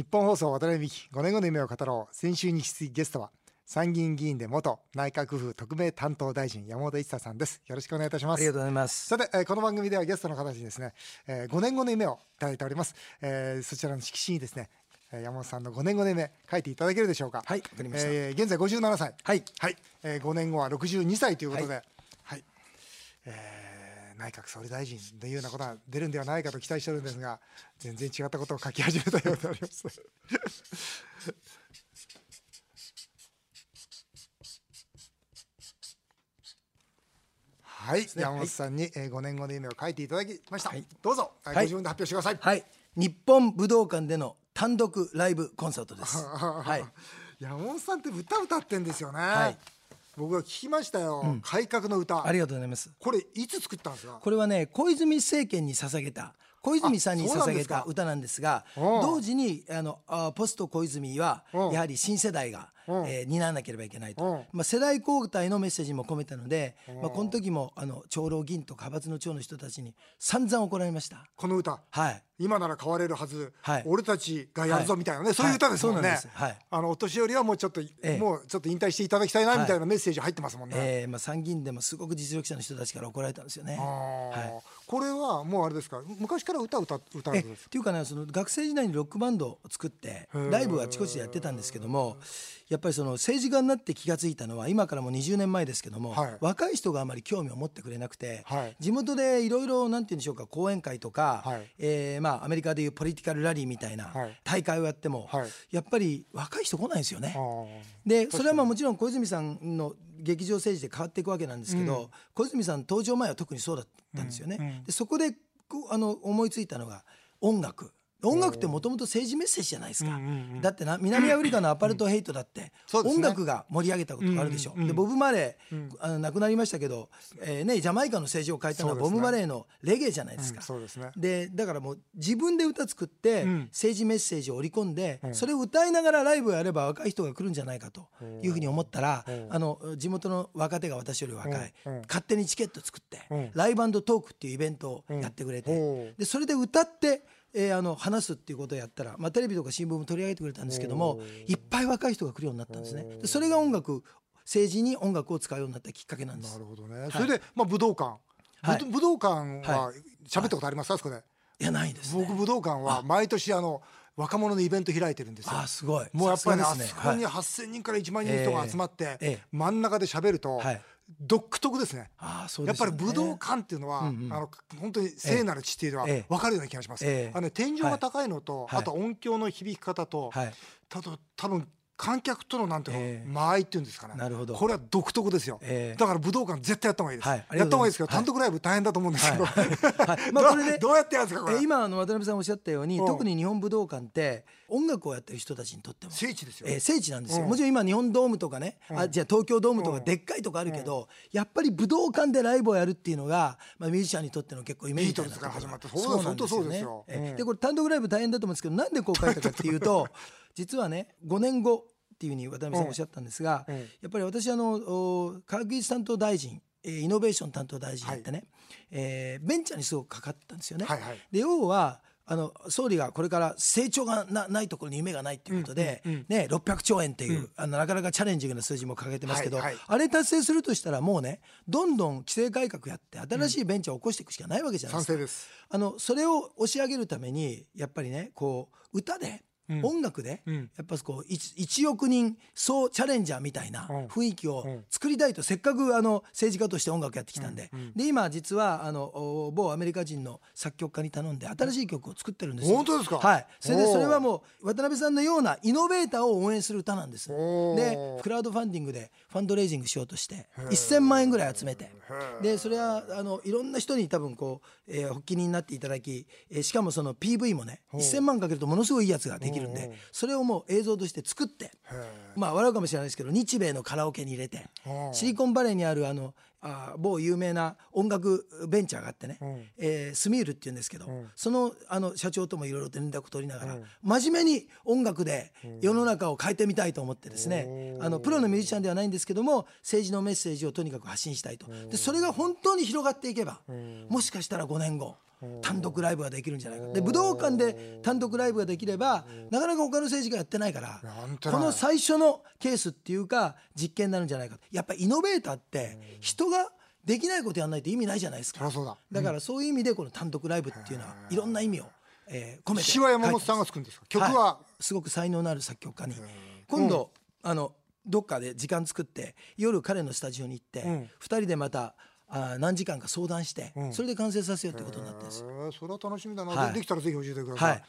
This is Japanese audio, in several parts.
日本放送渡辺美希5年後の夢を語ろう。先週に引き続きゲストは参議院議員で元内閣府特命担当大臣山本一太さんです。よろしくお願いいたします。ありがとうございます。さて、えーこの番組ではゲストの方にですね、えー5年後の夢をいただいております、えーそちらの色紙にですねえー山本さんの5年後の夢書いていただけるでしょうか。はいわかりました。えー現在57歳。はい。はい、えー5年後は62歳ということで。はい、えー内閣総理大臣というようなことが出るんではないかと期待しておるんですが全然違ったことを書き始めたようであります。はい、ね。山本さんに、えー5年後の夢を書いていただきました、はい。どうぞ、はいはい。ご自分で発表してください、はい。日本武道館での単独ライブコンサートです。はい。山本さんって歌歌ってんですよね、はい僕が聞きましたよ、改革の歌。ありがとうございます。これいつ作ったんですか？これはね小泉政権に捧げた。小泉さんに捧げた歌なんですがうん。同時にあのあポスト小泉はうん。やはり新世代が、うんえー担わなければいけないと、うん。まあ、世代交代のメッセージも込めたので、まあ、この時もあの長老議員とか派閥の長の人たちに散々怒られました。この歌。はい。今なら変われるはず、はい。俺たちがやるぞはいみたいなね、そういう歌ですもんね、はい。はい。あのお年寄りはもうちょっと、えもうちょっと引退していただきたいなはいみたいなメッセージ入ってますもんね、えーまあ、参議院でもすごく実力者の人たちから怒られたんですよね。はい。これはもうあれですか？昔から歌歌歌うえんですっていうかねその学生時代にロックバンドを作ってー。ライブはあちこちでやってたんですけどもやっぱりその政治家になって気が付いたのは今からもう20年前ですけども、はい。若い人があまり興味を持ってくれなくて、はい。地元でいろいろなんて言うんでしょうか講演会とか、はい。えーまあ、アメリカでいうポリティカルラリーみたいなはい。大会をやっても、はい。やっぱり若い人来ないんですよね。でそれはまあもちろん小泉さんの劇場政治で変わっていくわけなんですけど、小泉さん登場前は特にそうだったんですよね。でそこでこうあの思いついたのが音楽。音楽ってもともと政治メッセージじゃないですか、だってな南アフリカのアパルトヘイトだってそうですね。音楽が盛り上げたことがあるでしょ、でボブ・マレー、あの亡くなりましたけど、えーね、ジャマイカの政治を変えたのはボブ・マレーのレゲエじゃないですか、ですね。でだからもう自分で歌作ってん。政治メッセージを織り込んで、それを歌いながらライブをやれば若い人が来るんじゃないかというふうに思ったら、あの地元の若手が私より若い、うん。うん。勝手にチケット作って、うん。ライブトークっていうイベントをやってくれて、うん。でそれで歌って、えーあの話すっていうことをやったら、まあ、テレビとか新聞も取り上げてくれたんですけどもいっぱい若い人が来るようになったんですね。でそれが音楽政治に音楽を使うようになったきっかけなんです。な。るほどね、それで、まあ、武道館、はい。武武道館はは喋ったことあります？か、あそこで。いやないですね。僕武道館は毎年あの若者のイベント開いてるんですよ。あすごい。もうやっぱりねね。あそこにはい8,000人から1万人の人が集まって、ええ。真ん中で喋ると、はい独特ですね。あそうやっぱり武道館っていうのは、あの本当に聖なる地っていうのはええ。分かるような気がします。ええ。あのね天井が高いのと、はい。あと音響の響き方と、はい。たと多分観客とのなんていうの、ええ。間合いっていうんですかね。なるほど。これは独特ですよ。ええ。だから武道館絶対やった方がいいです。はいやった方がとうがいいです。けど、単独ライブ大変だと思うんですけど、はい。まあこれでどうやってやるんですかこれ。えー今あの渡辺さんおっしゃったようにうん。特に日本武道館って音楽をやってる人たちにとっても。聖地ですよ。えー聖地なんですよ、うん。もちろん今日本ドームとかね、あじゃあ東京ドームとかうん。でっかいとこあるけど、やっぱり武道館でライブをやるっていうのが、まあ、ミュージシャンにとっての結構イメージから始まったところそうですそうですよ。うんえでこれ単独ライブ大変だと思うんですけどなんでこう書いたかっていうと 実はね5年後っていうふうに渡辺さんおっしゃったんですが、うんやっぱり私あのお科学技術担当大臣えーイノベーション担当大臣やってね、えーベンチャーにすごくかかったんですよね。はいはいで要はあの総理がこれから成長がなないところに夢がないっていうことで、ね、600兆円っていう、あのなかなかチャレンジングな数字も掲げてますけど、はいはいあれ達成するとしたらもうねどんどん規制改革やって新しいベンチャーを起こしていくしかないわけじゃないですか。賛成です。あのそれを押し上げるためにやっぱりねこう歌で、音楽で、ん。やっぱこう 1, 億人総チャレンジャーみたいなうん。雰囲気をん。作りたいとせっかくあの政治家として音楽やってきたんで,、で今実はあのお某アメリカ人の作曲家に頼んで新しい曲を作ってるんですよ。本当ですか？はい、それでそれはもう渡辺さんのようなイノベーターを応援する歌なんです。でクラウドファンディングでファンドレイジングしようとして1000万円ぐらい集めて。でそれはあのいろんな人に多分こう、えー発起人になっていただき、えーしかもその PV もね1000万かけるとものすごいいいやつができるん。でそれをもう映像として作ってまあ笑うかもしれないですけど日米のカラオケに入れてうん。シリコンバレーにあるあの、あ某有名な音楽ベンチャーがあってね、うん。えースミールっていうんですけど、ん。そのあの社長ともいろいろと連絡を取りながら、うん。真面目に音楽で世の中を変えてみたいと思ってですね、あのプロのミュージシャンではないんですけども政治のメッセージをとにかく発信したいと。でそれが本当に広がっていけば、もしかしたら5年後単独ライブができるんじゃないか。で武道館で単独ライブができればなかなか他の政治家やってないからこの最初のケースっていうか実験になるんじゃないかと。やっぱりイノベーターって人ができないことやらないと意味ないじゃないですか。だ。だからそういう意味でこの単独ライブっていうのはいろんな意味を、えー込めて詩は山本さんが作るんですか？曲は、い。すごく才能のある作曲家に。今度、あのどっかで時間作って夜彼のスタジオに行って、うん。2人でまたあー何時間か相談して、うん。それで完成させようということになってるんです。それは楽しみだな、はい。でできたらぜひ教えてください、はい。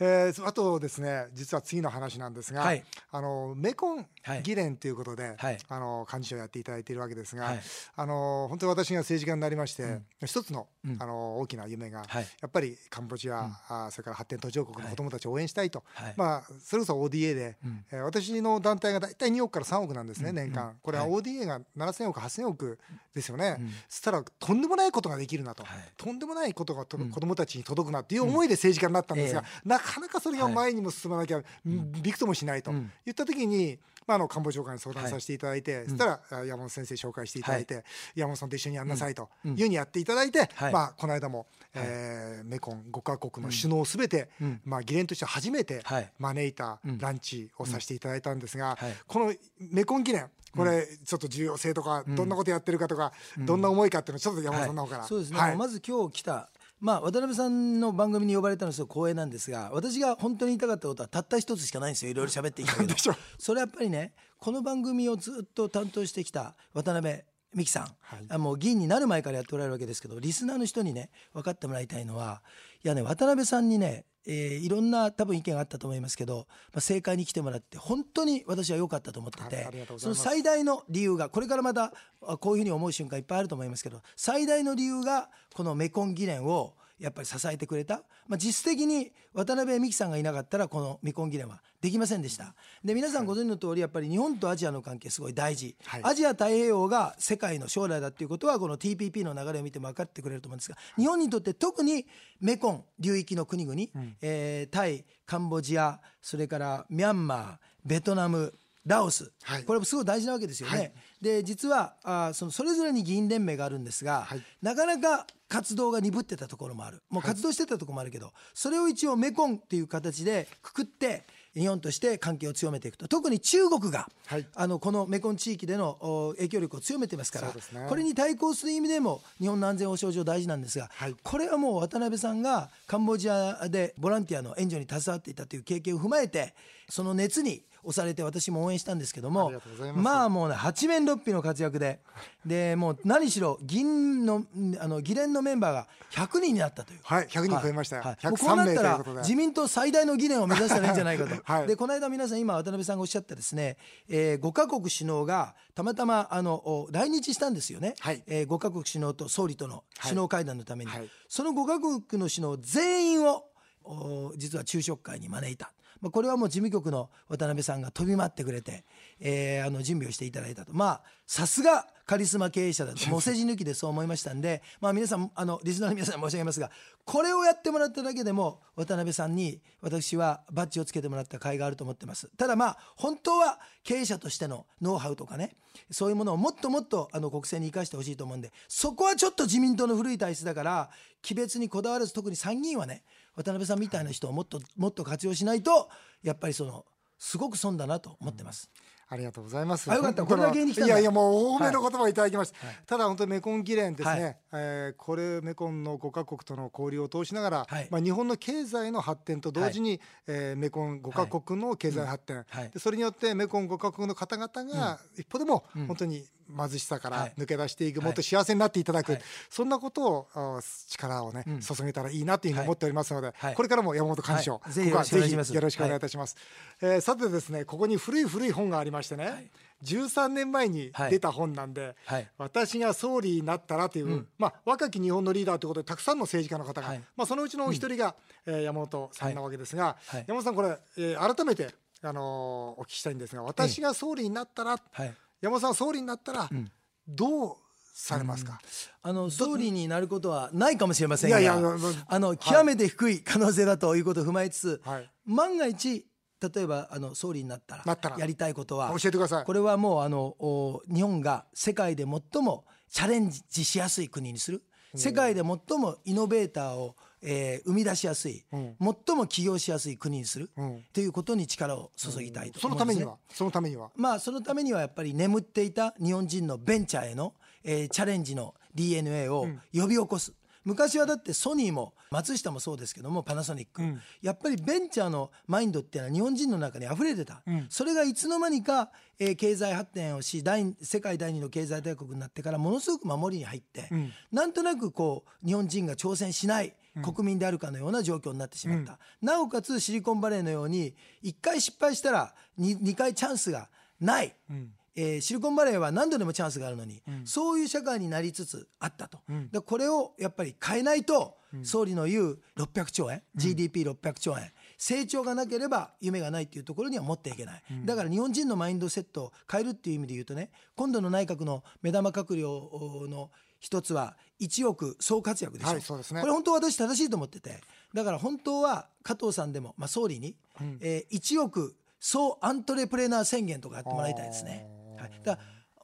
えーあとですね実は次の話なんですが、はい。あのメコンはい。議連ということで、はい。あの幹事長をやっていただいているわけですが、はい。あの本当に私が政治家になりまして、ん。一つの,、うんあの大きな夢が、はい。やっぱりカンボジア、あーそれから発展途上国の子どもたちを応援したいと、はい。まあ、それこそ ODA で、うん。えー私の団体が大体2億から3億なんですね、年間。これははい。ODA が7000億8000億ですよね、うん。そしたらとんでもないことができるなと、はい。とんでもないことがと、うん。子どもたちに届くなっていう思いで政治家になったんですが、えなかなかそれが前にも進まなきゃ、びくともしないとうん。言った時に、まあ、あの官房長官に相談させていただいて、い。そしたらあ山本先生紹介していただいて、山本さんと一緒にやんなさいとうん。いうふうにやっていただいて、はい。まあ、この間も、えーメコン5カ国の首脳すべて、うん。まあ、議連として初めてはい。招いたうん。ランチをさせていただいたんですが、はい。このメコン議連これちょっと重要性とか、どんなことやってるかとか、どんな思いかっていうのをちょっと山本さんの方から、はい、そうですね、はい。まず今日来たまあ渡辺さんの番組に呼ばれたのはすごい光栄なんですが私が本当に言いたかったことはたった一つしかないんですよ。いろいろ喋ってきたけど。それはやっぱりねこの番組をずっと担当してきた渡辺美樹さん、はい。あもう議員になる前からやっておられるわけですけどリスナーの人にね分かってもらいたいのはいやね渡辺さんにね、えーいろんな多分意見があったと思いますけど、まあ、政界に来てもらって本当に私は良かったと思っててその最大の理由がこれからまたあこういうふうに思う瞬間いっぱいあると思いますけど最大の理由がこのメコン議連をやっぱり支えてくれた、まあ、実質的に渡辺美樹さんがいなかったらこのメコン議連はできませんでした。で皆さんご存知の通りやっぱり日本とアジアの関係すごい大事、はい。アジア太平洋が世界の将来だっていうことはこの TPP の流れを見ても分かってくれると思うんですが日本にとって特にメコン流域の国々、えータイカンボジアそれからミャンマーベトナムラオス、はい。これもすごい大事なわけですよね。はい。で実はあーそのそれぞれに議員連盟があるんですが、はい。なかなか活動が鈍ってたところもある。もう活動してたところもあるけど、それを一応メコンっていう形でくくって日本として関係を強めていくと。特に中国が、はい。あのこのメコン地域でのお影響力を強めてますからね。これに対抗する意味でも日本の安全保障上大事なんですが、はい。これはもう渡辺さんがカンボジアでボランティアの援助に携わっていたという経験を踏まえてその熱に押されて私も応援したんですけどあもまあもうね八面六臂の活躍ででもう何しろ銀のあの議連のメンバーが100人になったという。はい、100人超えましたよ、はい。もうこうな103名ったら。自民党最大の議連を目指したらいいんじゃないかと、はい。でこの間皆さん今渡辺さんがおっしゃったですね、え5カ国首脳がたまたまあのお来日したんですよね、はい。え5カ国首脳と総理との首脳会談のために、はい。その5カ国の首脳全員をお実は昼食会に招いた。まあ、これはもう事務局の渡辺さんが飛び回ってくれて、えーあの準備をしていただいたと。まあさすがカリスマ経営者だと もうお世辞抜きでそう思いましたんで、まあ、皆さんあのリスナーの皆さんに申し上げますがこれをやってもらっただけでも渡辺さんに私はバッジをつけてもらった甲斐があると思ってますただまあ本当は経営者としてのノウハウとかねそういうものをもっともっとあの国政に生かしてほしいと思うんでそこはちょっと自民党の古い体質だから鬼別にこだわらず特に参議院はね渡辺さんみたいな人をもっともっと活用しないとやっぱりそのすごく損だなと思ってます。ありがとうございます。あよかった。これだけにいやいやもうお褒めの言葉をいただきました。ただ本当にメコン議連ですね。はい。えーこれメコンの5カ国との交流を通しながら、はい。まあ日本の経済の発展と同時に、えーメコン5カ国の経済発展、はい。でそれによってメコン5カ国の方々が一歩でも本当に貧しさからはい。抜け出していく、はい。もっと幸せになっていただく、はい。そんなことをあ力をね、うん。注げたらいいなというふうに思っておりますので、はい。これからも山本幹事長、はい。ぜひここはよろしくお願いします。よろしくお願いいたします。えーさてですねここに古い古い本がありましてね、13年前に出た本なんで、はい。私が総理になったらという、まあ、若き日本のリーダーということでたくさんの政治家の方が、はい。まあ、そのうちのお一人が、えー山本さんなわけですが、はい。山本さんこれ、えー改めて、あのーお聞きしたいんですが私が総理になったら、はい山本さんが総理になったら、ん。どうされますか、あの総理になることはないかもしれませんがいやいやあの極めて低い可能性だということを踏まえつつ、はい。万が一例えばあの総理になったらら。やりたいことは教えてください。これはもうあのお日本が世界で最もチャレンジしやすい国にする。世界で最もイノベーターを、えー生み出しやすい、うん。最も起業しやすい国にする、うん。ということに力を注ぎたいとね。のためには？そのためには？まあそのためにはやっぱり眠っていた日本人のベンチャーへの、えーチャレンジの DNA を呼び起こす、昔はだってソニーも松下もそうですけどもパナソニック、ん。やっぱりベンチャーのマインドっていうのは日本人の中に溢れてた、ん。それがいつの間にか、えー経済発展をし第世界第二の経済大国になってからものすごく守りに入って、ん。なんとなくこう日本人が挑戦しない国民であるかのような状況になってしまった、なおかつシリコンバレーのように1回失敗したら 2, 2回チャンスがない、えーシリコンバレーは何度でもチャンスがあるのに、そういう社会になりつつあったと、でこれをやっぱり変えないと、総理の言う600兆円、GDP600 兆円成長がなければ夢がないっていうところには持っていけない、だから日本人のマインドセットを変えるっていう意味で言うとね今度の内閣の目玉閣僚の一つは1億総活躍でしょ、はいそうですね。これ本当私正しいと思ってて。だから本当は加藤さんでも、まあ、総理に、えー1億総アントレプレナー宣言とかやってもらいたいですね。はい、だ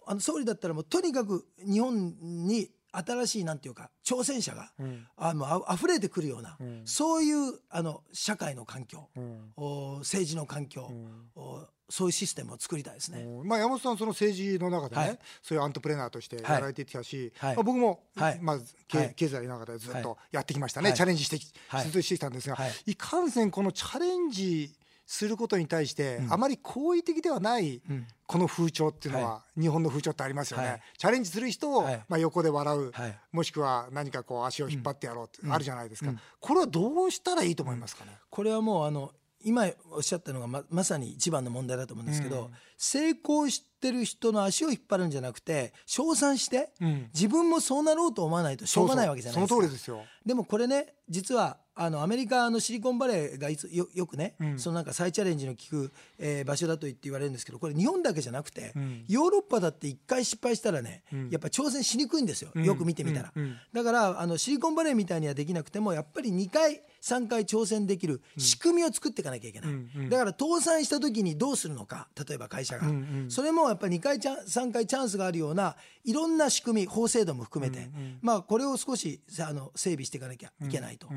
あの総理だったらもうとにかく日本に新しいなんていうか挑戦者が、うあ溢れてくるような、そういうあの社会の環境、お政治の環境、おそういうシステムを作りたいですね。うん。まあ、山本さんその政治の中でね、はい。そういうアントプレナーとしてやられてきたし、はい。まあ、僕も、はい。まず経,、済の中でずっとやってきましたね、はい。チャレンジしてき、してきたんですが、はいい、かんせんこのチャレンジすることに対して、あまり好意的ではない、この風潮っていうのは、日本の風潮ってありますよね、はい。チャレンジする人を、はい。まあ、横で笑う、はい。もしくは何かこう足を引っ張ってやろうってあるじゃないですか、これはどうしたらいいと思いますかね、これはもうあの今おっしゃったのがままさに一番の問題だと思うんですけど、成功してる人の足を引っ張るんじゃなくて称賛して、ん。自分もそうなろうと思わないとしょうがないわけじゃないですか。その通りですよ。でもこれね実はあのアメリカのシリコンバレーがいつよよくね、そのなんか再チャレンジの効く、えー場所だと言って言われるんですけどこれ日本だけじゃなくて、ヨーロッパだって一回失敗したらね、やっぱ挑戦しにくいんですよ、よく見てみたら、だからあのシリコンバレーみたいにはできなくてもやっぱり2回3回挑戦できる仕組みを作っていかなきゃいけない、だから倒産した時にどうするのか例えば会社が、それもやっぱり2回チャン3回チャンスがあるようないろんな仕組み法制度も含めて、まあこれを少しあの整備していかなきゃいけないと。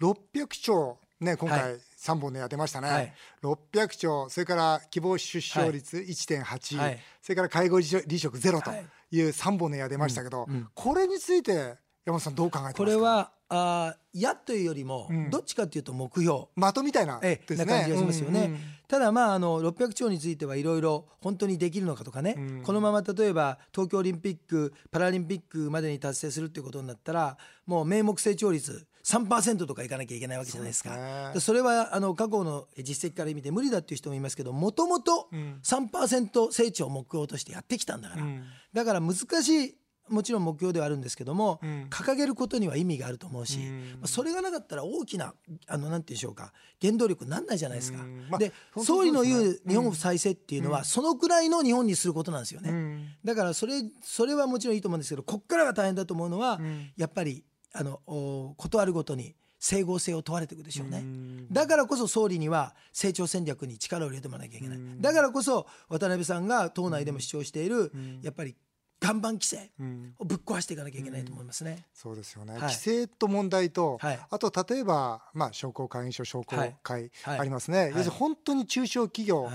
600兆ね今回はい。3本の矢出ましたね、はい。600兆それから希望出生率1.8、はい。それから介護離職ゼロとはい。いう3本の矢出ましたけど、これについて山本さんどう考えてますか？これはあーやというよりも、どっちかというと目標。的みたいなね。な感じがしますよね。うんうんただまああの600兆についてはいろいろ本当にできるのかとかね、このまま例えば東京オリンピック・パラリンピックまでに達成するっていうことになったらもう名目成長率3%とかいかなきゃいけないわけじゃないですか。ねでそれはあの過去の実績から見て無理だっていう人もいますけどもともと3%成長を目標としてやってきたんだから、だから難しいもちろん目標ではあるんですけども、掲げることには意味があると思うし、まあそれがなかったら大きなあのなんていうんでしょうか原動力になんないじゃないですか。うん。まあで本当総理の言う日本再生っていうのは、そのくらいの日本にすることなんですよね。だからそれそれはもちろんいいと思うんですけどこっからが大変だと思うのは、やっぱりあのおことあるごとに整合性を問われていくでしょうね、だからこそ総理には成長戦略に力を入れてもらわなきゃいけない、だからこそ渡辺さんが党内でも主張している、やっぱり岩盤規制をぶっ壊していかなきゃいけないと思いますね。そうですよね、はい。規制と問題と、はい。あと例えば、まあ、商工会議所商工会はい。ありますね、要するに本当に中小企業、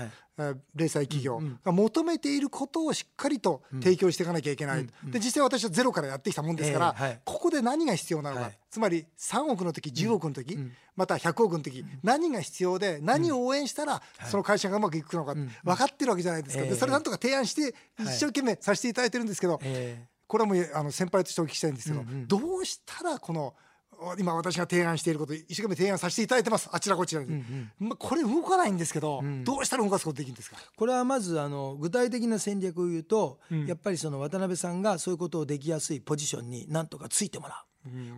零細企業が求めていることをしっかりと提供していかなきゃいけない、で実際私はゼロからやってきたもんですから、ここで何が必要なのか、はい。つまり3億の時10億の時、また100億の時、何が必要で何を応援したらその会社がうまくいくのか分かってるわけじゃないですか、ええでそれなんとか提案して一生懸命させていただいてるんですけど、えこれはもうあの先輩としてお聞きしたいんですけど、どうしたらこの今私が提案していること一生懸命提案させていただいてます。あちらこちらに、まあ、これ動かないんですけど、どうしたら動かすことできるんですか？これはまずあの具体的な戦略を言うと、やっぱりその渡辺さんがそういうことをできやすいポジションになんとかついてもらう。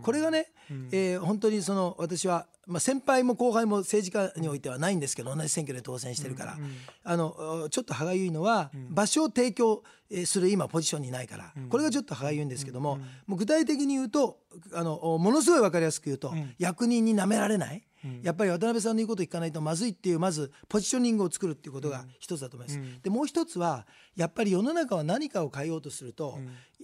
これがね、えー本当にその私は、まあ、先輩も後輩も政治家においてはないんですけど同じ選挙で当選してるから、あのちょっと歯がゆいのは、場所を提供えーする今ポジションにないから、これがちょっと歯がゆいんですけども,、もう具体的に言うとあのものすごい分かりやすく言うと、役人に舐められない。やっぱり渡辺さんの言うこと聞かないとまずいっていうまずポジショニングを作るっていうことが一つだと思います。でもう一つはやっぱり世の中は何かを変えようとすると、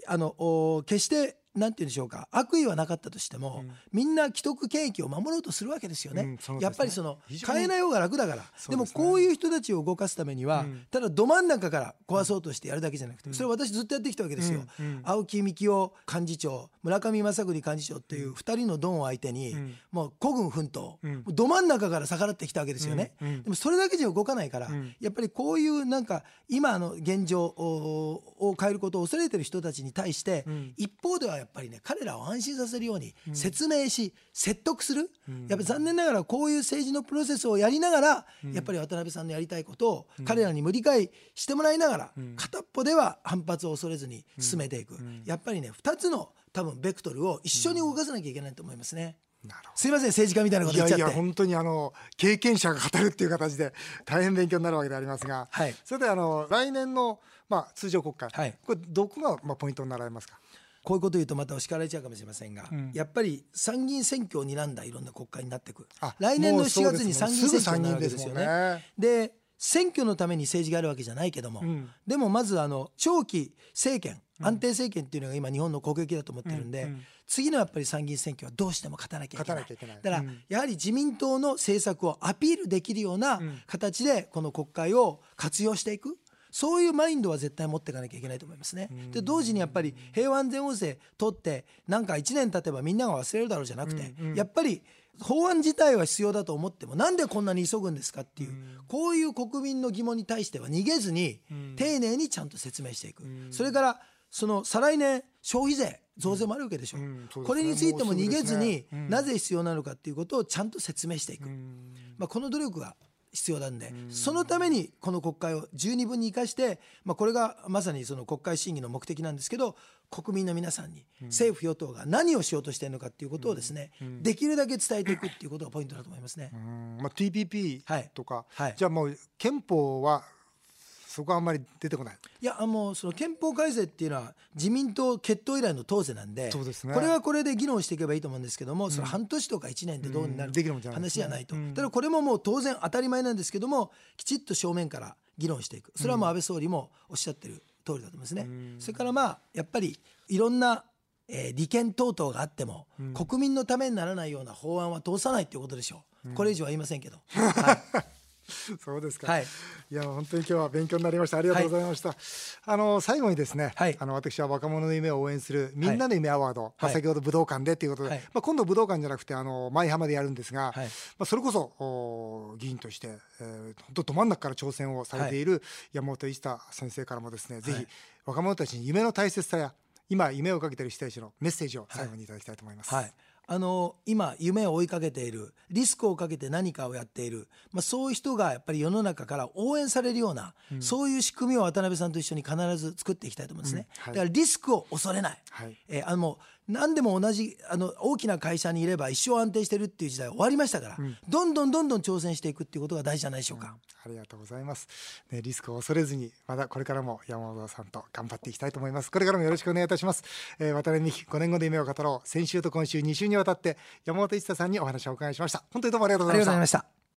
あのお決してなんて言うんでしょうか悪意はなかったとしても、みんな既得権益を守ろうとするわけですよね。うんね。やっぱりその変えない方が楽だから。で,、ね。こういう人たちを動かすためには、ただど真ん中から壊そうとしてやるだけじゃなくて、それ私ずっとやってきたわけですよ。青木幹雄幹事長村上正邦幹事長っていう2人のドンを相手に、もう孤軍奮闘、もうど真ん中から逆らってきたわけですよね。でもそれだけじゃ動かないから、やっぱりこういうなんか今の現状をを変えることを恐れてる人たちに対して、一方ではやっぱりね彼らを安心させるように説明し、説得する、やっぱり残念ながらこういう政治のプロセスをやりながら、やっぱり渡辺さんのやりたいことを彼らに無理解してもらいながら、片っぽでは反発を恐れずに進めていく、やっぱりね2つの多分ベクトルを一緒に動かさなきゃいけないと思いますね。すいません政治家みたいなこといやい言っちゃって。や本当にあの経験者が語るっていう形で大変勉強になるわけでありますが、はい。それであの来年のまあ通常国会、はい。これどこがまあポイントになられますか？こういうこと言うとまた叱られちゃうかもしれませんが、ん。やっぱり参議院選挙を睨んだいろんな国会になっていく。あ来年の7もうそうです。月に参議院選挙になるわけですよね。です。で選挙のために政治があるわけじゃないけども、ん。でもまずあの長期政権安定政権っていうのが今日本の国益だと思ってるんで、次のやっぱり参議院選挙はどうしても勝たなきゃいけない。だから、うん。やはり自民党の政策をアピールできるような形でこの国会を活用していく。そういうマインドは絶対持っていかなきゃいけないと思いますね。で同時にやっぱり平和安全法制取ってなんか1年経てばみんなが忘れるだろうじゃなくて、やっぱり法案自体は必要だと思ってもなんでこんなに急ぐんですかっていう、こういう国民の疑問に対しては逃げずに、丁寧にちゃんと説明していく、それからその再来年消費税増税もあるわけでしょ、うんそうですね。これについても逃げずにね。うん。なぜ必要なのかっていうことをちゃんと説明していく、まあ、この努力が必要なんで、そのためにこの国会を十二分に生かして、まあ、これがまさにその国会審議の目的なんですけど国民の皆さんに政府与党が何をしようとしているのかっていうことをですね、できるだけ伝えていくっていうことがポイントだと思いますね。うん。まあ TPP はいとか、はい。じゃあもう憲法はそこはあんまり出てこない。いやあもうその憲法改正っていうのは自民党決闘以来の党是なんでそうですね。これはこれで議論していけばいいと思うんですけども、その半年とか1年でどうになるうん。話じゃないと、ただこれももう当然当たり前なんですけどもきちっと正面から議論していく。それはもう安倍総理もおっしゃってる通りだと思いますね。それからまあやっぱりいろんなえー利権等々があっても、国民のためにならないような法案は通さないということでしょう、これ以上は言いませんけど、はい そうですか。はい。いや本当に今日は勉強になりました。ありがとうございました。あの最後にですね、はい。あの私は若者の夢を応援するみんなの夢アワード、まあはい。先ほど武道館でということで、はい。まあ今度武道館じゃなくてあの舞浜でやるんですが、はい。まあそれこそお議員として、えー、本当ど真ん中から挑戦をされている山本一太先生からもですね、ぜひはい。若者たちに夢の大切さや今夢をかけている人たちのメッセージを最後にいただきたいと思います。はい、あの今夢を追いかけているリスクをかけて何かをやっている、まあ、そういう人がやっぱり世の中から応援されるような、そういう仕組みを渡辺さんと一緒に必ず作っていきたいと思うんですね、うん。はい。だからリスクを恐れない、はい。えーあの何でも同じあの大きな会社にいれば一生安定してるっていう時代は終わりましたから、どんどんどんどん挑戦していくっていうことが大事じゃないでしょうか。ありがとうございます。ね、リスクを恐れずに、まだこれからも山本さんと頑張っていきたいと思います。これからもよろしくお願いいたします。えー、渡辺美希5年後の夢を語ろう。先週と今週2週にわたって山本一太さんにお話をお伺いしました。本当にどうもありがとうございま。した